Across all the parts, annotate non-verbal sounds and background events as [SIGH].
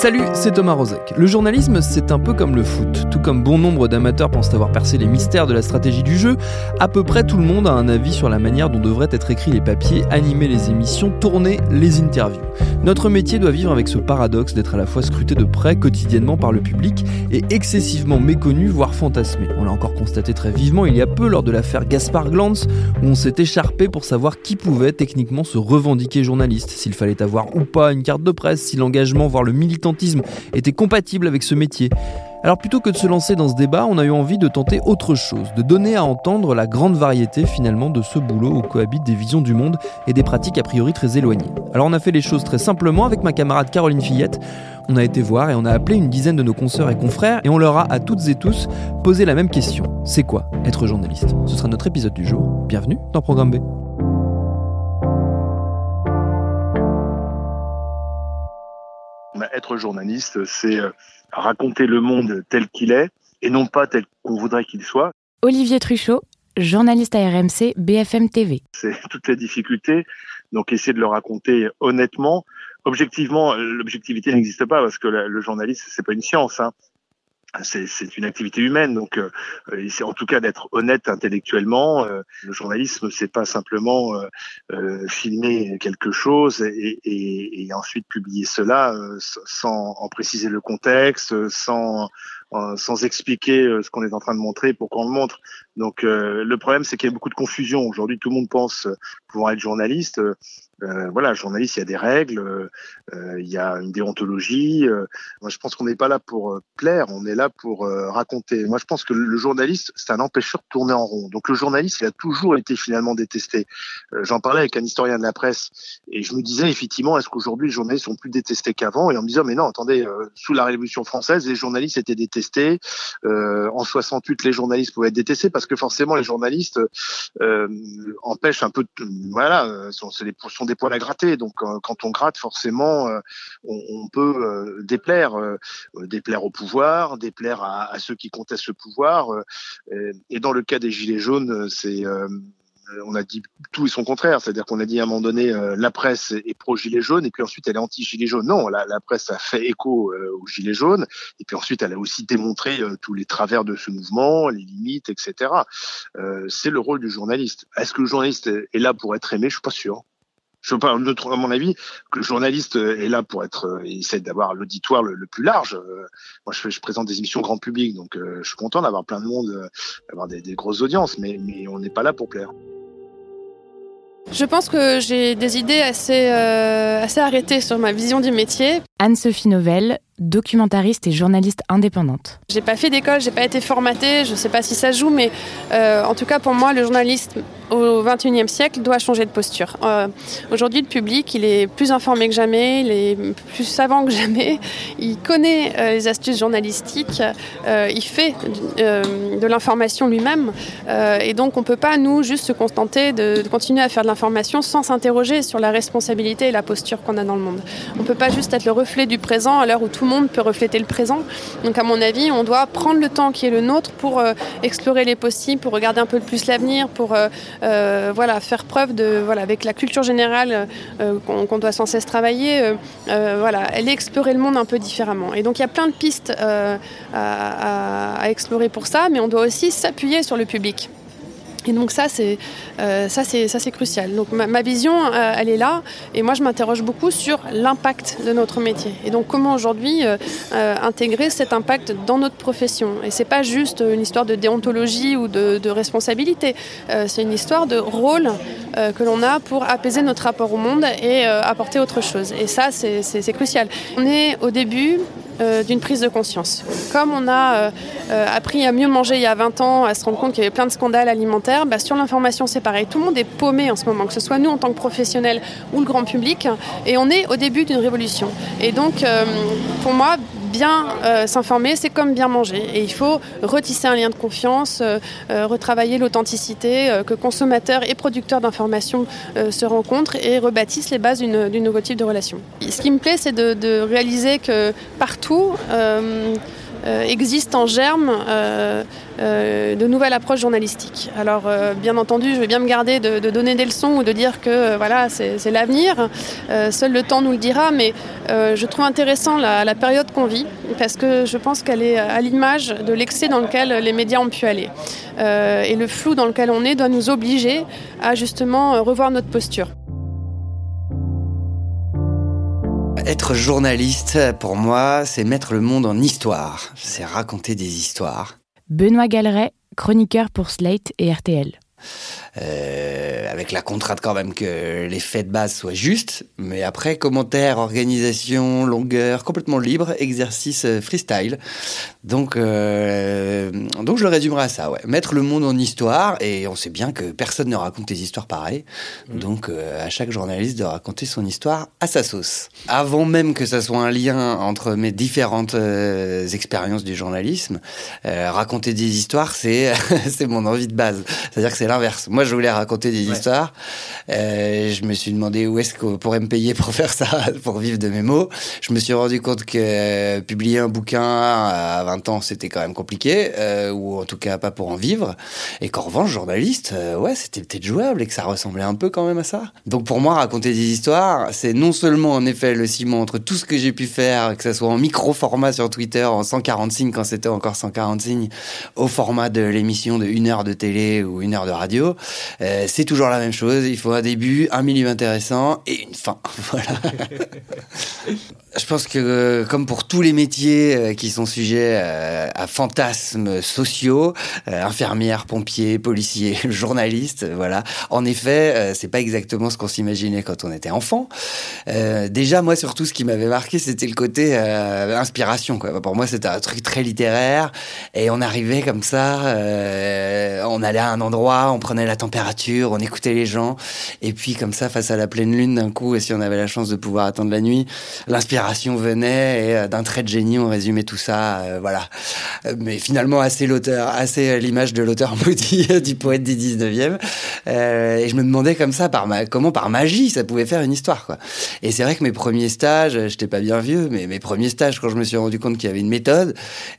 Salut, c'est Thomas Rozek. Le journalisme, c'est un peu comme le foot. Tout comme bon nombre d'amateurs pensent avoir percé les mystères de la stratégie du jeu, à peu près tout le monde a un avis sur la manière dont devraient être écrits les papiers, animer les émissions, tourner les interviews. Notre métier doit vivre avec ce paradoxe d'être à la fois scruté de près quotidiennement par le public et excessivement méconnu, voire fantasmé. On l'a encore constaté très vivement il y a peu lors de l'affaire Gaspard Glantz, où on s'est écharpé pour savoir qui pouvait techniquement se revendiquer journaliste, s'il fallait avoir ou pas une carte de presse, si l'engagement, voire le était compatible avec ce métier. Alors plutôt que de se lancer dans ce débat, on a eu envie de tenter autre chose, de donner à entendre la grande variété finalement de ce boulot où cohabitent des visions du monde et des pratiques a priori très éloignées. Alors on a fait les choses très simplement avec ma camarade Caroline Fillette. On a été voir et on a appelé une dizaine de nos consoeurs et confrères et on leur a à toutes et tous posé la même question. C'est quoi être journaliste? Ce sera notre épisode du jour. Bienvenue dans Programme B. être journaliste, c'est euh, raconter le monde tel qu'il est et non pas tel qu'on voudrait qu'il soit. Olivier Truchot, journaliste à RMC BFM TV. C'est [LAUGHS] toute la difficulté, donc essayer de le raconter honnêtement. Objectivement, l'objectivité n'existe pas parce que le journaliste, c'est pas une science. Hein c'est une activité humaine, donc euh, c'est en tout cas d'être honnête intellectuellement. Euh, le journalisme, c'est pas simplement euh, euh, filmer quelque chose et, ensuite publier cela sans en préciser le contexte, sans sans expliquer ce qu'on est en train de montrer pour qu'on le montre. Donc le problème, c'est qu'il y a beaucoup de confusion. Aujourd'hui, tout le monde pense pouvoir être journaliste. Euh, voilà, journaliste, il y a des règles, euh, il y a une déontologie. Euh. moi, je pense qu'on n'est pas là pour euh, plaire, on est là pour raconter. Moi, je pense que le journaliste, c'est un empêcheur de tourner en rond. Donc, le journaliste, il a toujours été finalement détesté. J'en parlais avec un historien de la presse et je me disais effectivement, est-ce qu'aujourd'hui les journalistes sont plus détestés qu'avant? Et en me disant, mais non, attendez, sous la Révolution française, les journalistes étaient détestés. En 68, les journalistes pouvaient être détestés parce que forcément, les journalistes empêchent un peu, de, voilà, sont, sont des, sont des poils à gratter. Donc euh, quand on gratte, forcément, euh, on, peut euh, déplaire, déplaire au pouvoir, déplaire à, ceux qui contestent le pouvoir. et dans le cas des gilets jaunes, c'est on a dit tout et son contraire, c'est-à-dire qu'on a dit à un moment donné la presse est pro gilet jaune et puis ensuite elle est anti gilet jaune. Non, la, la presse a fait écho aux gilets jaunes et puis ensuite elle a aussi démontré tous les travers de ce mouvement, les limites, etc. c'est le rôle du journaliste. Est-ce que le journaliste est là pour être aimé? Je suis pas sûr. Je pas, à mon avis, que le journaliste est là pour être, euh, il essaie d'avoir l'auditoire le, plus large. Euh, moi, je, je, présente des émissions grand public, donc euh, je suis content d'avoir plein de monde, d'avoir des, des, grosses audiences, mais, mais on n'est pas là pour plaire. Je pense que j'ai des idées assez, assez arrêtées sur ma vision du métier. Anne-Sophie Novelle, documentariste et journaliste indépendante. J'ai pas fait d'école, j'ai pas été formatée, je sais pas si ça joue, mais en tout cas pour moi, le journaliste au XXIe siècle doit changer de posture. Euh, Aujourd'hui, le public, il est plus informé que jamais, il est plus savant que jamais, [LAUGHS] il connaît euh, les astuces journalistiques, euh, il fait euh, de l'information lui-même, euh, et donc on peut pas, nous, juste se contenter de, continuer à faire de l'information sans s'interroger sur la responsabilité et la posture qu'on a dans le monde. On peut pas juste être le reflet du présent à l'heure où tout le monde peut refléter le présent. Donc à mon avis, on doit prendre le temps qui est le nôtre pour euh, explorer les possibles, pour regarder un peu plus l'avenir, pour euh, voilà, faire preuve de, voilà, avec la culture générale euh, qu'on qu doit sans cesse travailler, euh, euh, voilà, elle explorer le monde un peu différemment. Et donc il y a plein de pistes euh, à explorer pour ça, mais on doit aussi s'appuyer sur le public. Et donc ça c'est euh, ça c'est ça c'est crucial. Donc ma, vision euh, elle est là. Et moi je m'interroge beaucoup sur l'impact de notre métier. Et donc comment aujourd'hui euh, intégrer cet impact dans notre profession. Et c'est pas juste une histoire de déontologie ou de, de responsabilité. C'est une histoire de rôle que l'on a pour apaiser notre rapport au monde et apporter autre chose. Et ça c'est crucial. On est au début d'une prise de conscience. Comme on a appris à mieux manger il y a 20 ans, à se rendre compte qu'il y avait plein de scandales alimentaires, bah, sur l'information c'est pareil. Tout le monde est paumé en ce moment, que ce soit nous en tant que professionnels ou le grand public, et on est au début d'une révolution. Et donc, pour moi, bien euh, s'informer, c'est comme bien manger. Et il faut retisser un lien de confiance, euh, euh, retravailler l'authenticité, que consommateurs et producteurs d'informations se rencontrent et rebâtissent les bases d'une nouveau type de relation. Ce qui me plaît, c'est de, réaliser que partout, euh, existe en germe euh, euh, de nouvelles approches journalistiques. Alors, bien entendu, je vais bien me garder de, donner des leçons ou de dire que voilà, c'est l'avenir. seul le temps nous le dira, mais je trouve intéressant la, la période qu'on vit parce que je pense qu'elle est à l'image de l'excès dans lequel les médias ont pu aller. et le flou dans lequel on est doit nous obliger à justement revoir notre posture. Être journaliste, pour moi, c'est mettre le monde en histoire. C'est raconter des histoires. Benoît Galeret, chroniqueur pour Slate et RTL. Euh, avec la contrainte quand même que les faits de base soient justes. Mais après, commentaires, organisation, longueur, complètement libre, exercice euh, freestyle. Donc, euh, donc je le résumerai à ça, ouais. Mettre le monde en histoire, et on sait bien que personne ne raconte des histoires pareilles. Mmh. Donc, euh, à chaque journaliste de raconter son histoire à sa sauce. Avant même que ça soit un lien entre mes différentes expériences du journalisme, raconter des histoires, c'est [LAUGHS] c'est mon envie de base. C'est-à-dire que c'est l'inverse. Moi, je voulais raconter des histoires. je me suis demandé où est-ce qu'on pourrait me payer [LAUGHS] pour faire ça, pour vivre de mes mots. Je me suis rendu compte que publier un bouquin à 20 ans, c'était quand même compliqué, euh, ou en tout cas pas pour en vivre. Et qu'en revanche, journaliste, euh, ouais, c'était peut-être jouable et que ça ressemblait un peu quand même à ça. Donc pour moi, raconter des histoires, c'est non seulement en effet le ciment entre tout ce que j'ai pu faire, que ce soit en micro format sur Twitter, en 140 signes quand c'était encore 140 signes, au format de l'émission de une heure de télé ou une heure de radio, euh, c'est toujours la même chose. Il faut un début, un milieu intéressant et une fin. [LAUGHS] Voilà. [LAUGHS] Je pense que comme pour tous les métiers qui sont sujets euh, à fantasmes sociaux, euh, infirmières, pompiers, policiers, [LAUGHS] journalistes, voilà. En effet, euh, c'est pas exactement ce qu'on s'imaginait quand on était enfant. déjà, moi, surtout, ce qui m'avait marqué, c'était le côté inspiration. Quoi. Pour moi, c'était un truc très littéraire, et on arrivait comme ça, on allait à un endroit, on prenait la température, on écoutait les gens, et puis comme ça, face à la pleine lune, d'un coup, et si on avait la chance de pouvoir attendre la nuit, l'inspiration venait, et d'un trait de génie, on résumait tout ça. voilà mais finalement assez l'auteur, assez l'image de l'auteur [LAUGHS] maudit du poète du 19e. Euh, et je me demandais comme ça, par ma, comment par magie ça pouvait faire une histoire. Quoi. Et c'est vrai que mes premiers stages, j'étais pas bien vieux, mais mes premiers stages, quand je me suis rendu compte qu'il y avait une méthode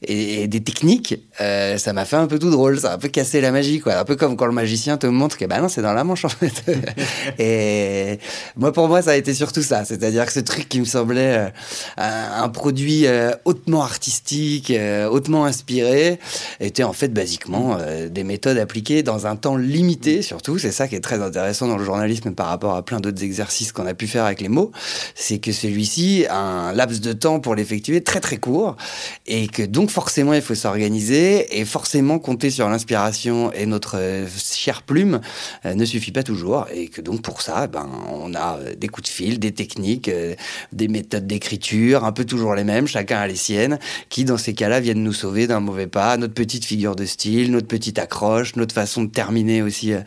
et, des techniques, euh, ça m'a fait un peu tout drôle, ça a un peu cassé la magie. Quoi. Un peu comme quand le magicien te montre que bah non, c'est dans la manche en fait. [LAUGHS] et moi, pour moi, ça a été surtout ça. C'est-à-dire que ce truc qui me semblait euh, un, produit euh, hautement artistique, euh, hautement inspiré, étaient en fait basiquement des méthodes appliquées dans un temps limité, surtout. C'est ça qui est très intéressant dans le journalisme par rapport à plein d'autres exercices qu'on a pu faire avec les mots. C'est que celui-ci a un laps de temps pour l'effectuer très très court et que donc forcément il faut s'organiser et forcément compter sur l'inspiration et notre chère plume ne suffit pas toujours et que donc pour ça, ben, on a des coups de fil, des techniques, des méthodes d'écriture, un peu toujours les mêmes, chacun a les siennes, qui dans ces cas-là viennent nous sauver d'un mauvais pas, notre petite figure de style, notre petite accroche, notre façon de terminer aussi euh,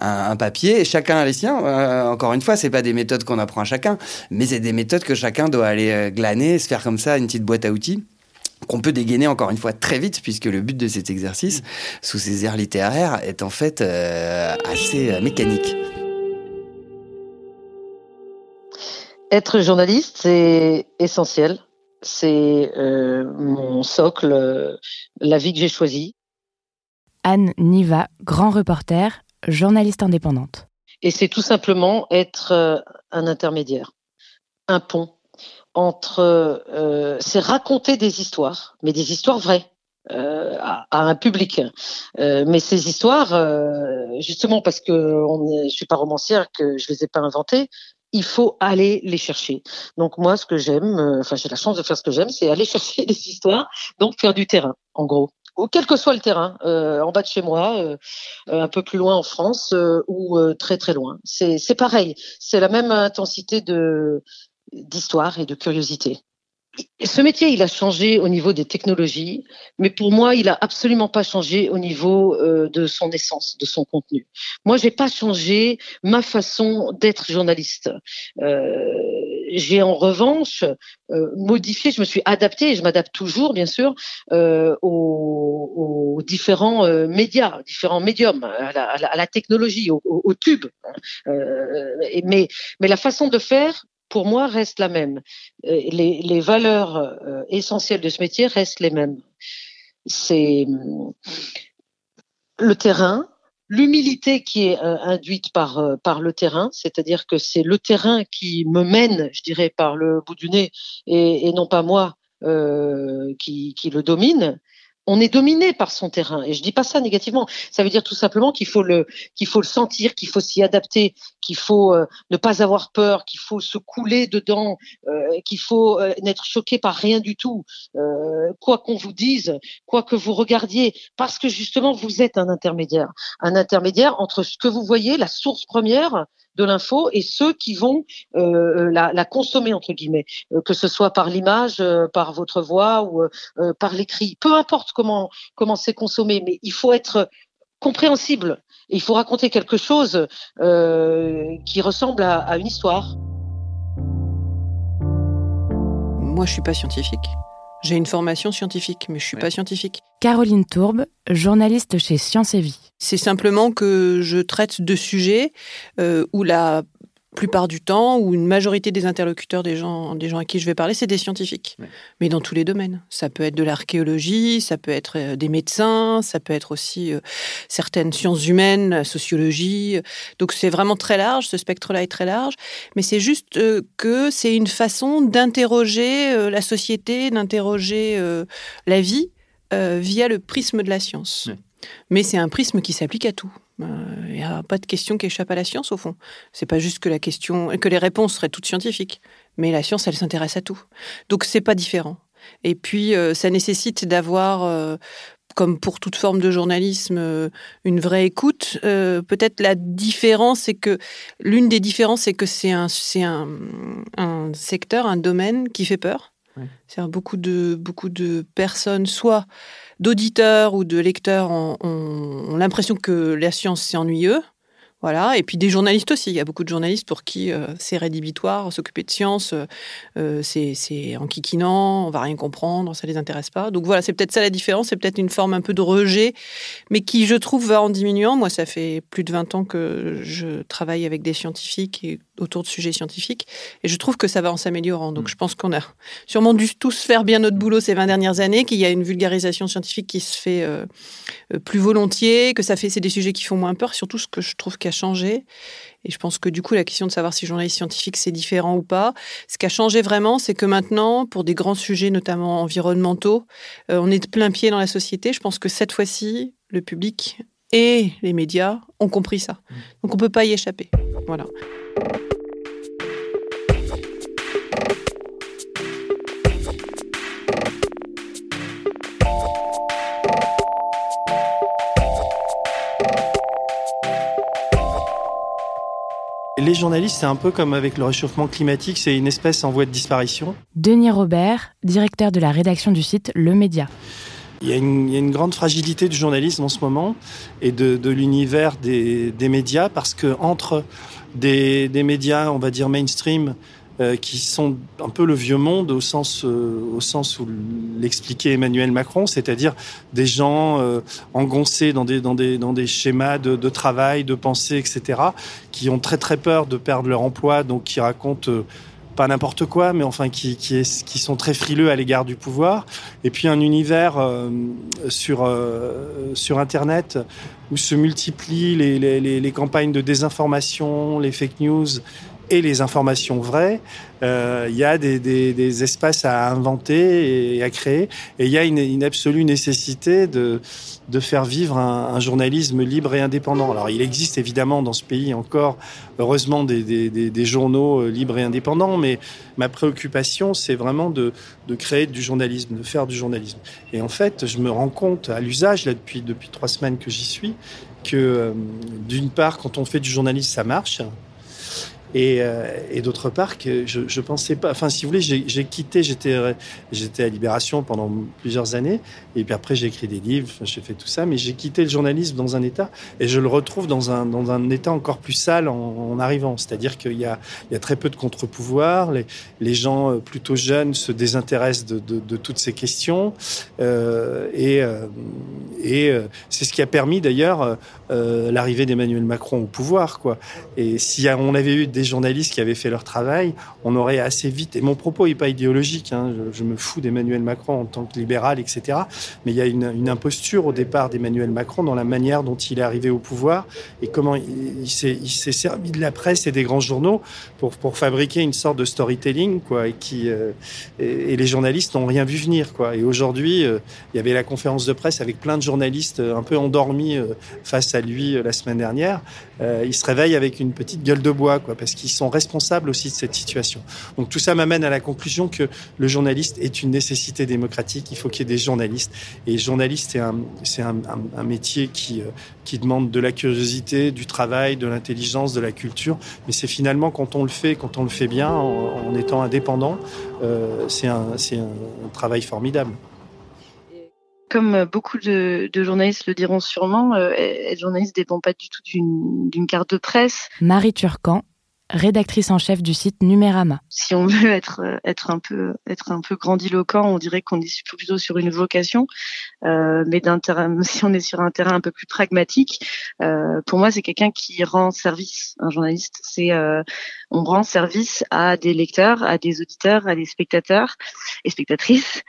un, papier. Et chacun a les siens. Euh, encore une fois, c'est pas des méthodes qu'on apprend à chacun, mais c'est des méthodes que chacun doit aller euh, glaner, se faire comme ça une petite boîte à outils qu'on peut dégainer encore une fois très vite, puisque le but de cet exercice, sous ces airs littéraires, est en fait assez mécanique. Être journaliste, c'est essentiel c'est euh, mon socle, euh, la vie que j'ai choisie. Anne Niva, grand reporter, journaliste indépendante. Et c'est tout simplement être euh, un intermédiaire, un pont entre. c'est raconter des histoires, mais des histoires vraies. à, un public. mais ces histoires, justement parce que on je suis pas romancière, que je les ai pas inventées, il faut aller les chercher. Donc moi, ce que j'aime, euh, enfin j'ai la chance de faire ce que j'aime, c'est aller [LAUGHS] chercher des histoires, donc faire du terrain, en gros. Quel que soit le terrain, euh, en bas de chez moi, euh, un peu plus loin en France ou très très loin. C'est pareil, c'est la même intensité de d'histoire et de curiosité. ce métier, il a changé au niveau des technologies, mais pour moi, il a absolument pas changé au niveau euh, de son essence, de son contenu. Moi, j'ai pas changé ma façon d'être journaliste. Euh, j'ai en revanche euh, modifié, je me suis adapté, et je m'adapte toujours, bien sûr, euh, aux, aux, différents euh, médias, différents médiums, à la, à la, technologie, au, au, au tube. Hein. mais, mais la façon de faire, pour moi, reste la même. Euh, les, les valeurs euh, essentielles de ce métier restent les mêmes. C'est le terrain, l'humilité qui est euh, induite par par le terrain, c'est-à-dire que c'est le terrain qui me mène, je dirais, par le bout du nez, et, non pas moi qui, qui le domine on est dominé par son terrain. Et je dis pas ça négativement. Ça veut dire tout simplement qu'il faut le qu'il faut le sentir, qu'il faut s'y adapter, qu'il faut euh, ne pas avoir peur, qu'il faut se couler dedans, euh, qu'il faut euh, n'être choqué par rien du tout, quoi qu'on vous dise, quoi que vous regardiez, parce que justement vous êtes un intermédiaire, un intermédiaire entre ce que vous voyez, la source première de l'info et ceux qui vont euh, la, la, consommer entre guillemets, euh, que ce soit par l'image, euh, par votre voix ou par l'écrit, peu importe comment comment c'est consommé, mais il faut être compréhensible. Et il faut raconter quelque chose qui ressemble à, à une histoire. Moi, je suis pas scientifique. J'ai une formation scientifique, mais je suis pas scientifique. Caroline Tourbe, journaliste chez Science et Vie. C'est simplement que je traite de sujets euh, où la plupart du temps, ou une majorité des interlocuteurs des gens, des gens à qui je vais parler, c'est des scientifiques. Mais dans tous les domaines. Ça peut être de l'archéologie, ça peut être euh, des médecins, ça peut être aussi euh, certaines sciences humaines, la sociologie. Donc c'est vraiment très large, ce spectre-là est très large. Mais c'est juste euh, que c'est une façon d'interroger la société, d'interroger la vie via le prisme de la science. Mais c'est un prisme qui s'applique à tout. Il euh, n'y a pas de question qui échappe à la science au fond. C'est pas juste que la question, que les réponses seraient toutes scientifiques, mais la science, elle s'intéresse à tout. Donc c'est pas différent. Et puis euh, ça nécessite d'avoir, euh, comme pour toute forme de journalisme, une vraie écoute. Peut-être la différence, c'est que l'une des différences, c'est que c'est un, un, un, secteur, un domaine qui fait peur. C'est beaucoup de beaucoup de personnes, soit d'auditeurs ou de lecteurs ont, l'impression que la science, c'est ennuyeux. Voilà. Et puis des journalistes aussi. Il y a beaucoup de journalistes pour qui euh, c'est rédhibitoire, s'occuper de science, euh, euh, c'est enquiquinant, on va rien comprendre, ça les intéresse pas. Donc voilà, c'est peut-être ça la différence. C'est peut-être une forme un peu de rejet, mais qui, je trouve, va en diminuant. Moi, ça fait plus de 20 ans que je travaille avec des scientifiques et autour de sujets scientifiques. Et je trouve que ça va en s'améliorant. Donc, mm. je pense qu'on a sûrement dû tous faire bien notre boulot ces 20 dernières années, qu'il y a une vulgarisation scientifique qui se fait euh, plus volontiers, que ça fait, c'est des sujets qui font moins peur. Surtout, ce que je trouve qui a changé. Et je pense que du coup, la question de savoir si journaliste scientifique c'est différent ou pas, ce qui a changé vraiment, c'est que maintenant, pour des grands sujets, notamment environnementaux, euh, on est de plein pied dans la société. Je pense que cette fois-ci, le public et les médias ont compris ça. Mm. Donc, on peut pas y échapper. Voilà. Les journalistes, c'est un peu comme avec le réchauffement climatique, c'est une espèce en voie de disparition. Denis Robert, directeur de la rédaction du site Le Média. Il y, a une, il y a une grande fragilité du journalisme en ce moment et de, de l'univers des, des, médias parce que entre des, des, médias, on va dire mainstream, euh, qui sont un peu le vieux monde au sens, euh, où l'expliquait Emmanuel Macron, c'est-à-dire des gens euh, engoncés dans des, schémas de, travail, de pensée, etc., qui ont très très peur de perdre leur emploi, donc qui racontent pas n'importe quoi, mais enfin qui, sont très frileux à l'égard du pouvoir. Et puis un univers sur, Internet où se multiplient les, campagnes de désinformation, les fake news et les informations vraies, euh, il y a des, des, des, espaces à inventer et à créer. Et il y a une, une absolue nécessité de, de faire vivre un, un, journalisme libre et indépendant. Alors il existe évidemment dans ce pays encore, heureusement, des, des, journaux euh, libres et indépendants, mais ma préoccupation, c'est vraiment de, de, créer du journalisme, de faire du journalisme. Et en fait, je me rends compte à l'usage, là, depuis, depuis trois semaines que j'y suis, que euh, d'une part, quand on fait du journalisme, ça marche. Et, et d'autre part, que je, pensais pas. Enfin, si vous voulez, j'ai quitté. J'étais à Libération pendant plusieurs années. Et puis après, j'ai écrit des livres. J'ai fait tout ça. Mais j'ai quitté le journalisme dans un état et je le retrouve dans un dans un état encore plus sale en, arrivant. C'est-à-dire qu'il y a y a très peu de contre-pouvoirs. Les les gens plutôt jeunes se désintéressent de toutes ces questions. Euh, et et c'est ce qui a permis d'ailleurs euh, l'arrivée d'Emmanuel Macron au pouvoir. Quoi. Et si on avait eu des journalistes qui avaient fait leur travail, on aurait assez vite. Et mon propos n'est pas idéologique. Hein, je, me fous d'Emmanuel Macron en tant que libéral, etc. Mais il y a une, une imposture au départ d'Emmanuel Macron dans la manière dont il est arrivé au pouvoir et comment il, il s'est servi de la presse et des grands journaux pour, pour fabriquer une sorte de storytelling. Quoi, et, qui, euh, et, les journalistes n'ont rien vu venir. Quoi. Et aujourd'hui, euh, il y avait la conférence de presse avec plein de journalistes un peu endormis euh, face à lui la semaine dernière. Euh, il se réveille avec une petite gueule de bois, quoi, parce qu'ils sont responsables aussi de cette situation. Donc tout ça m'amène à la conclusion que le journaliste est une nécessité démocratique. Il faut qu'il y ait des journalistes. Et journaliste, c'est un, un, métier qui, euh, qui demande de la curiosité, du travail, de l'intelligence, de la culture. Mais c'est finalement quand on le fait, quand on le fait bien, en, étant indépendant, euh, c'est un, c'est un travail formidable comme beaucoup de, de, journalistes le diront sûrement, euh, être journaliste ne dépend pas du tout d'une carte de presse. Marie Turcan, rédactrice en chef du site Numérama. Si on [LAUGHS] veut être être un peu être un peu grandiloquent, on dirait qu'on est plutôt sur une vocation, euh, mais d'un terrain, [LAUGHS] si on est sur un terrain un peu plus pragmatique, euh, pour moi c'est quelqu'un qui rend service. Un journaliste, c'est euh, on rend service à des lecteurs, à des auditeurs, à des spectateurs et spectatrices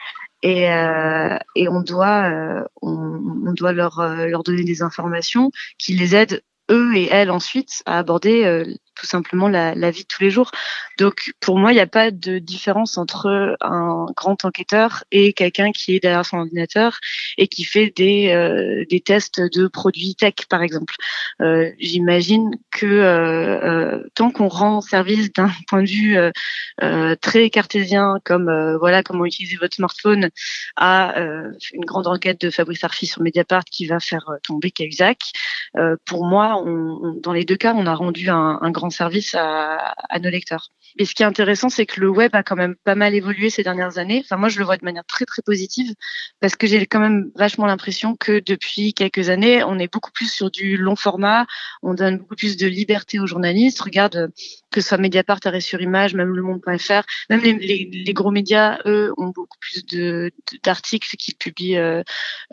et, euh, et on doit euh, on, on, doit leur euh, leur donner des informations qui les aident eux et elles ensuite à aborder euh, tout simplement la, la, vie de tous les jours. Donc pour moi, il n'y a pas de différence entre un grand enquêteur et quelqu'un qui est derrière son ordinateur et qui fait des, euh, des tests de produits tech, par exemple. Euh, J'imagine que euh, euh tant qu'on rend service d'un [LAUGHS] point de vue euh, très cartésien, comme voilà comment utiliser votre smartphone, à une grande enquête de Fabrice Arfi sur Mediapart qui va faire tomber Cahuzac, pour moi, on, on, dans les deux cas, on a rendu un, un grand service à, nos lecteurs. Et ce qui est intéressant, c'est que le web a quand même pas mal évolué ces dernières années. Enfin, moi, je le vois de manière très très positive parce que j'ai quand même vachement l'impression que depuis quelques années, on est beaucoup plus sur du long format. On donne beaucoup plus de liberté aux journalistes. Regarde, que ce soit Mediapart, Arrêt sur Image, même Le Monde.fr, même les, gros médias, eux, ont beaucoup plus d'articles qu'ils publient euh,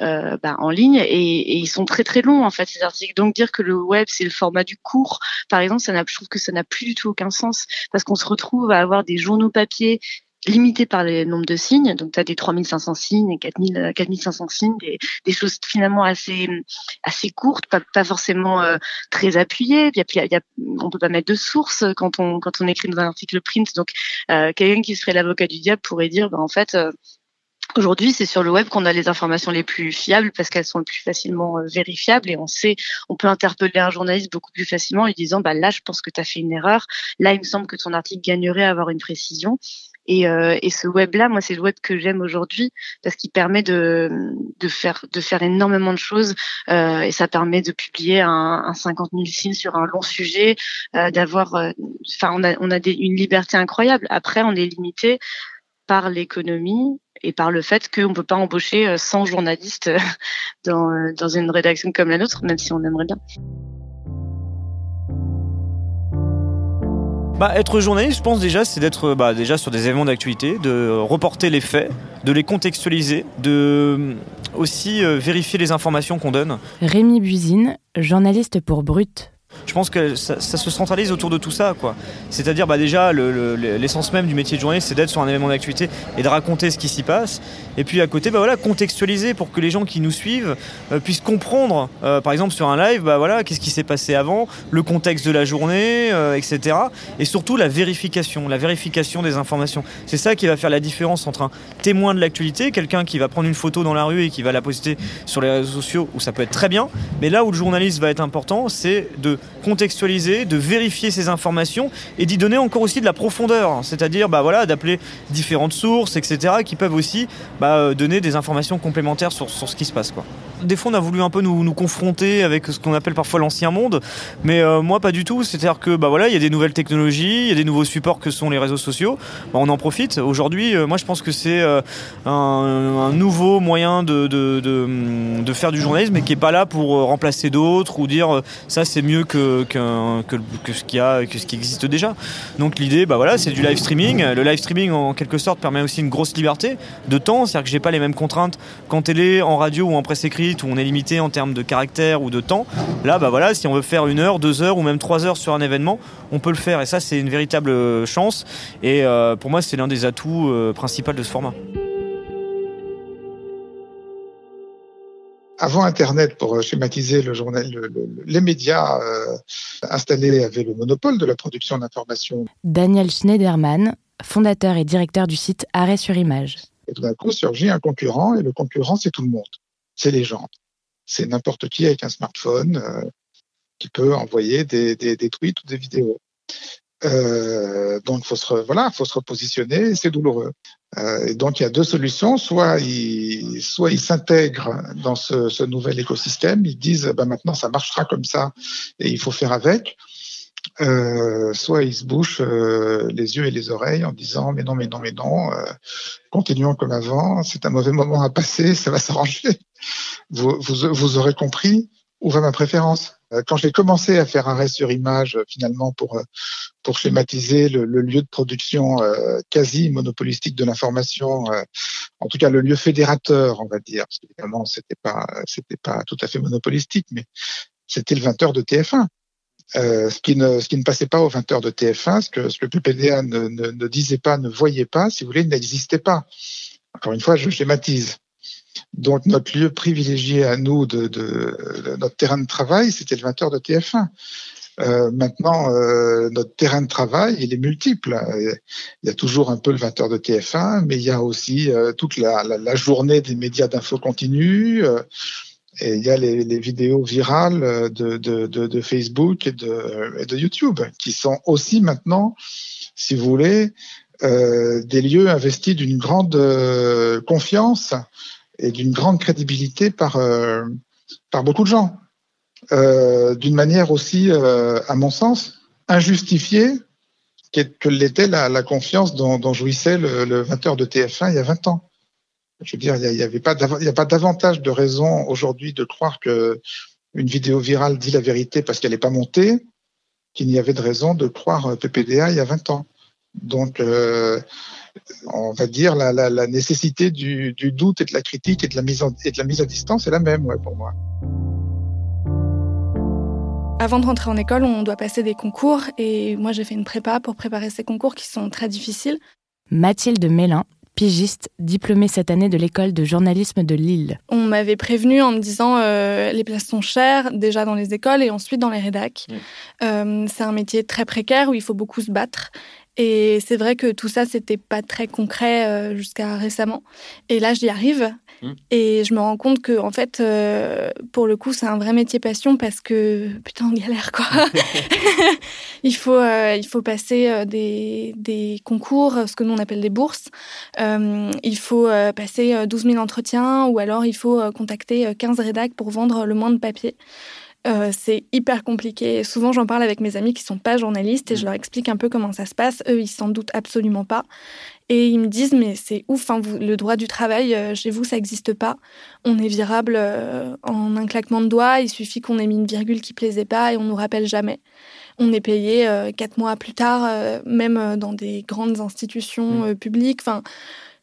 euh, bah, en ligne et, ils sont très très longs en fait ces articles. Donc dire que le web c'est le format du court, par exemple, ça je trouve que ça n'a plus du tout aucun sens parce qu'on se retrouve à avoir des journaux papier limité par le nombre de signes. Donc, tu as des 3500 signes et 4000, 4500 signes, des, choses finalement assez, assez courtes, pas, forcément euh, très appuyées. Il y a, on peut pas mettre de source quand on, quand on écrit dans un article print. Donc, euh, quelqu'un qui serait l'avocat du diable pourrait dire, ben, en fait, euh, Aujourd'hui, c'est sur le web qu'on a les informations les plus fiables parce qu'elles sont le plus facilement euh, vérifiables et on sait, on peut interpeller un journaliste beaucoup plus facilement en lui disant, bah là, je pense que tu as fait une erreur. Là, il me semble que ton article gagnerait à avoir une précision. Et, euh, et ce web-là, moi, c'est le web que j'aime aujourd'hui parce qu'il permet de, de faire de faire énormément de choses euh, et ça permet de publier un, un 50 000 signes sur un long sujet, euh, d'avoir, euh, enfin, on a on a des, une liberté incroyable. Après, on est limité par l'économie et par le fait qu'on ne peut pas embaucher 100 journalistes [LAUGHS] dans, dans une rédaction comme la nôtre, même si on aimerait bien. Bah, être journaliste, je pense déjà, c'est d'être bah, déjà sur des événements d'actualité, de reporter les faits, de les contextualiser, de aussi euh, vérifier les informations qu'on donne. Rémi Buzine, journaliste pour Brut. Je pense que ça, se centralise autour de tout ça, quoi. C'est-à-dire, bah, déjà, l'essence le, le, même du métier de journaliste, c'est d'être sur un événement d'actualité et de raconter ce qui s'y passe. Et puis à côté, bah, voilà, contextualiser pour que les gens qui nous suivent euh, puissent comprendre, euh, par exemple sur un live, bah, voilà, qu'est-ce qui s'est passé avant, le contexte de la journée, euh, etc. Et surtout la vérification, la vérification des informations. C'est ça qui va faire la différence entre un témoin de l'actualité, quelqu'un qui va prendre une photo dans la rue et qui va la poster sur les réseaux sociaux, où ça peut être très bien. Mais là où le journaliste va être important, c'est de contextualiser, de vérifier ces informations et d'y donner encore aussi de la profondeur, c'est-à-dire bah, voilà, d'appeler différentes sources, etc., qui peuvent aussi bah, donner des informations complémentaires sur, sur, ce qui se passe. Quoi. Des fois, on a voulu un peu nous, nous confronter avec ce qu'on appelle parfois l'ancien monde, mais euh, moi, pas du tout. C'est-à-dire que, bah voilà, il y a des nouvelles technologies, il y a des nouveaux supports que sont les réseaux sociaux. Bah, on en profite. Aujourd'hui, moi, je pense que c'est un, nouveau moyen de, de, de, faire du journalisme, mais qui est pas là pour remplacer d'autres ou dire ça, c'est mieux que, que, que, ce qui a, que ce qui existe déjà. Donc l'idée, bah voilà, c'est du live streaming. Le live streaming, en quelque sorte, permet aussi une grosse liberté de temps, c'est-à-dire que j'ai pas les mêmes contraintes qu'en télé, en radio ou en presse écrite où on est limité en termes de caractère ou de temps. Là, bah voilà, si on veut faire une heure, deux heures ou même trois heures sur un événement, on peut le faire et ça, c'est une véritable chance. Et euh, pour moi, c'est l'un des atouts euh, principaux de ce format. Avant Internet, pour schématiser le journal, les médias euh, installés avaient le monopole de la production d'informations. Daniel Schneiderman, fondateur et directeur du site Arrêt sur Image. Et tout d'un coup surgit un concurrent, et le concurrent, c'est tout le monde. C'est les gens. C'est n'importe qui avec un smartphone euh, qui peut envoyer des, des, tweets ou des vidéos. Euh, donc, faut se, faut se repositionner, c'est douloureux. Euh, et donc, il y a deux solutions. Soit ils, s'intègrent dans ce, nouvel écosystème, ils disent, ben maintenant, ça marchera comme ça, et il faut faire avec. Soit ils se bouchent les yeux et les oreilles en disant mais non mais non mais non continuons comme avant c'est un mauvais moment à passer ça va s'arranger vous, vous, vous, aurez compris où va ma préférence euh, quand j'ai commencé à faire arrêt sur image finalement pour pour schématiser le, le lieu de production quasi monopolistique de l'information en tout cas le lieu fédérateur on va dire parce qu'évidemment c'était pas c'était pas tout à fait monopolistique mais c'était le 20h de TF1 euh, ce, qui ne, ce qui ne passait pas aux 20h de TF1, ce que, ce que le PPDA ne, ne, disait pas, ne voyait pas, si vous voulez, n'existait pas. Encore une fois, je schématise. Donc notre lieu privilégié à nous de, de, de notre terrain de travail, c'était le 20h de TF1. Euh, maintenant, euh, notre terrain de travail, il est multiple. Il y a toujours un peu le 20h de TF1, mais il y a aussi euh, toute la, la, journée des médias d'info continue. Euh, et il y a les, les vidéos virales de, de, de, de, Facebook et de, et de YouTube, qui sont aussi maintenant, si vous voulez, euh, des lieux investis d'une grande euh, confiance et d'une grande crédibilité par, euh, par beaucoup de gens. Euh, d'une manière aussi, euh, à mon sens, injustifiée que l'était la, confiance dont, jouissait le, le 20h de TF1 il y a 20 ans. Je veux dire, il n'y avait pas, il a pas davantage de raisons aujourd'hui de croire que une vidéo virale dit la vérité parce qu'elle n'est pas montée qu'il n'y avait de raison de croire PPDA il y a 20 ans. Donc, on va dire la, la, la nécessité du, du, doute et de la critique et de la mise, en, et de la mise à distance est la même ouais, pour moi. Avant de rentrer en école, on doit passer des concours et moi j'ai fait une prépa pour préparer ces concours qui sont très difficiles. Mathilde Mélin pigiste, diplômée cette année de l'école de journalisme de Lille. On m'avait prévenu en me disant euh, les places sont chères déjà dans les écoles et ensuite dans les rédacs. Mmh. Euh, c'est un métier très précaire où il faut beaucoup se battre. Et c'est vrai que tout ça, c'était pas très concret euh, jusqu'à récemment. Et là, j'y arrive. Mmh. Et je me rends compte que, en fait, euh, pour le coup, c'est un vrai métier passion parce que, putain, on galère, quoi. [LAUGHS] [LAUGHS] il, faut, euh, il faut passer euh, des, des, concours, ce que nous on appelle des bourses. Euh, il faut euh, passer 12 000 entretiens ou alors il faut contacter 15 rédacs pour vendre le moins de papier. Euh, c'est hyper compliqué. Souvent, j'en parle avec mes amis qui sont pas journalistes et je leur explique un peu comment ça se passe. Eux, ils s'en doutent absolument pas. Et ils me disent, mais c'est ouf, hein, vous, le droit du travail, euh, chez vous, ça n'existe pas. On est virable euh, en un claquement de doigts. Il suffit qu'on ait mis une virgule qui plaisait pas et on nous rappelle jamais. On est payé quatre mois plus tard, même dans des grandes institutions mmh. publiques. Enfin,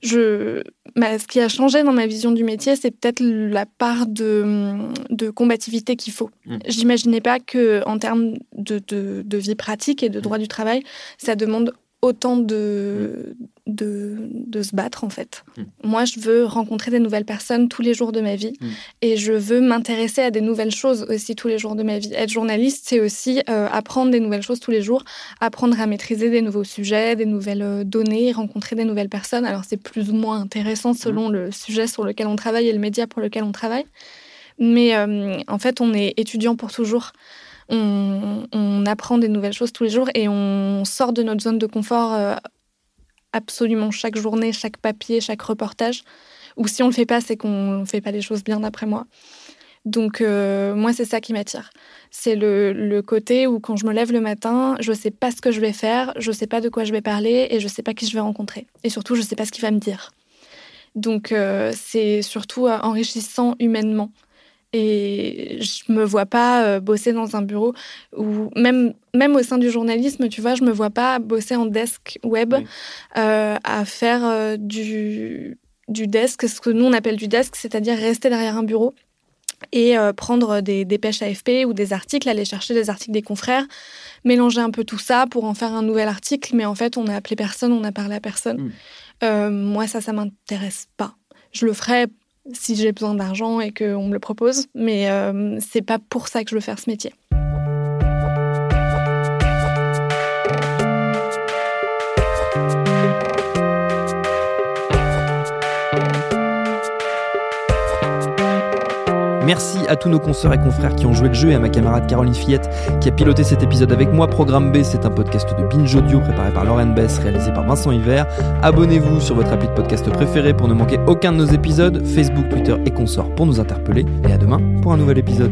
je, bah, ce qui a changé dans ma vision du métier, c'est peut-être la part de, de combativité qu'il faut. Mmh. J'imaginais pas que, en termes de, de, de, vie pratique et de droit mmh. du travail, ça demande autant de, mmh. de, de, se battre en fait. Mmh. Moi, je veux rencontrer des nouvelles personnes tous les jours de ma vie mmh. et je veux m'intéresser à des nouvelles choses aussi tous les jours de ma vie. Être journaliste, c'est aussi euh, apprendre des nouvelles choses tous les jours, apprendre à maîtriser des nouveaux sujets, des nouvelles euh, données, rencontrer des nouvelles personnes. Alors, c'est plus ou moins intéressant selon le sujet sur lequel on travaille et le média pour lequel on travaille. Mais euh, en fait, on est étudiant pour toujours on, apprend des nouvelles choses tous les jours et on sort de notre zone de confort euh, absolument chaque journée, chaque papier, chaque reportage. Ou si on le fait pas, c'est qu'on fait pas les choses bien d'après moi. Donc moi, c'est ça qui m'attire. C'est le, le, côté où quand je me lève le matin, je ne sais pas ce que je vais faire, je ne sais pas de quoi je vais parler et je ne sais pas qui je vais rencontrer. Et surtout, je ne sais pas ce qu'il va me dire. Donc c'est surtout enrichissant humainement. Et je me vois pas euh, bosser dans un bureau ou même même au sein du journalisme, tu vois, je me vois pas bosser en desk web euh, à faire euh, du du desk, ce que nous on appelle du desk, c'est-à-dire rester derrière un bureau et prendre des dépêches AFP ou des articles, aller chercher des articles des confrères, mélanger un peu tout ça pour en faire un nouvel article, mais en fait on n'a appelé personne, on n'a parlé à personne. Mm. moi ça, ça m'intéresse pas. Je le ferais si j'ai besoin d'argent et qu'on me le propose, mais euh, c'est pas pour ça que je veux faire ce métier. À tous nos consoeurs et confrères qui ont joué le jeu et à ma camarade Caroline Fillette qui a piloté cet épisode avec moi. Programme B, c'est un podcast de Binge Audio préparé par Lauren Bess, réalisé par Vincent Hiver. Abonnez-vous sur votre appli de podcast préféré pour ne manquer aucun de nos épisodes. Facebook, Twitter et consorts pour nous interpeller. Et à demain pour un nouvel épisode.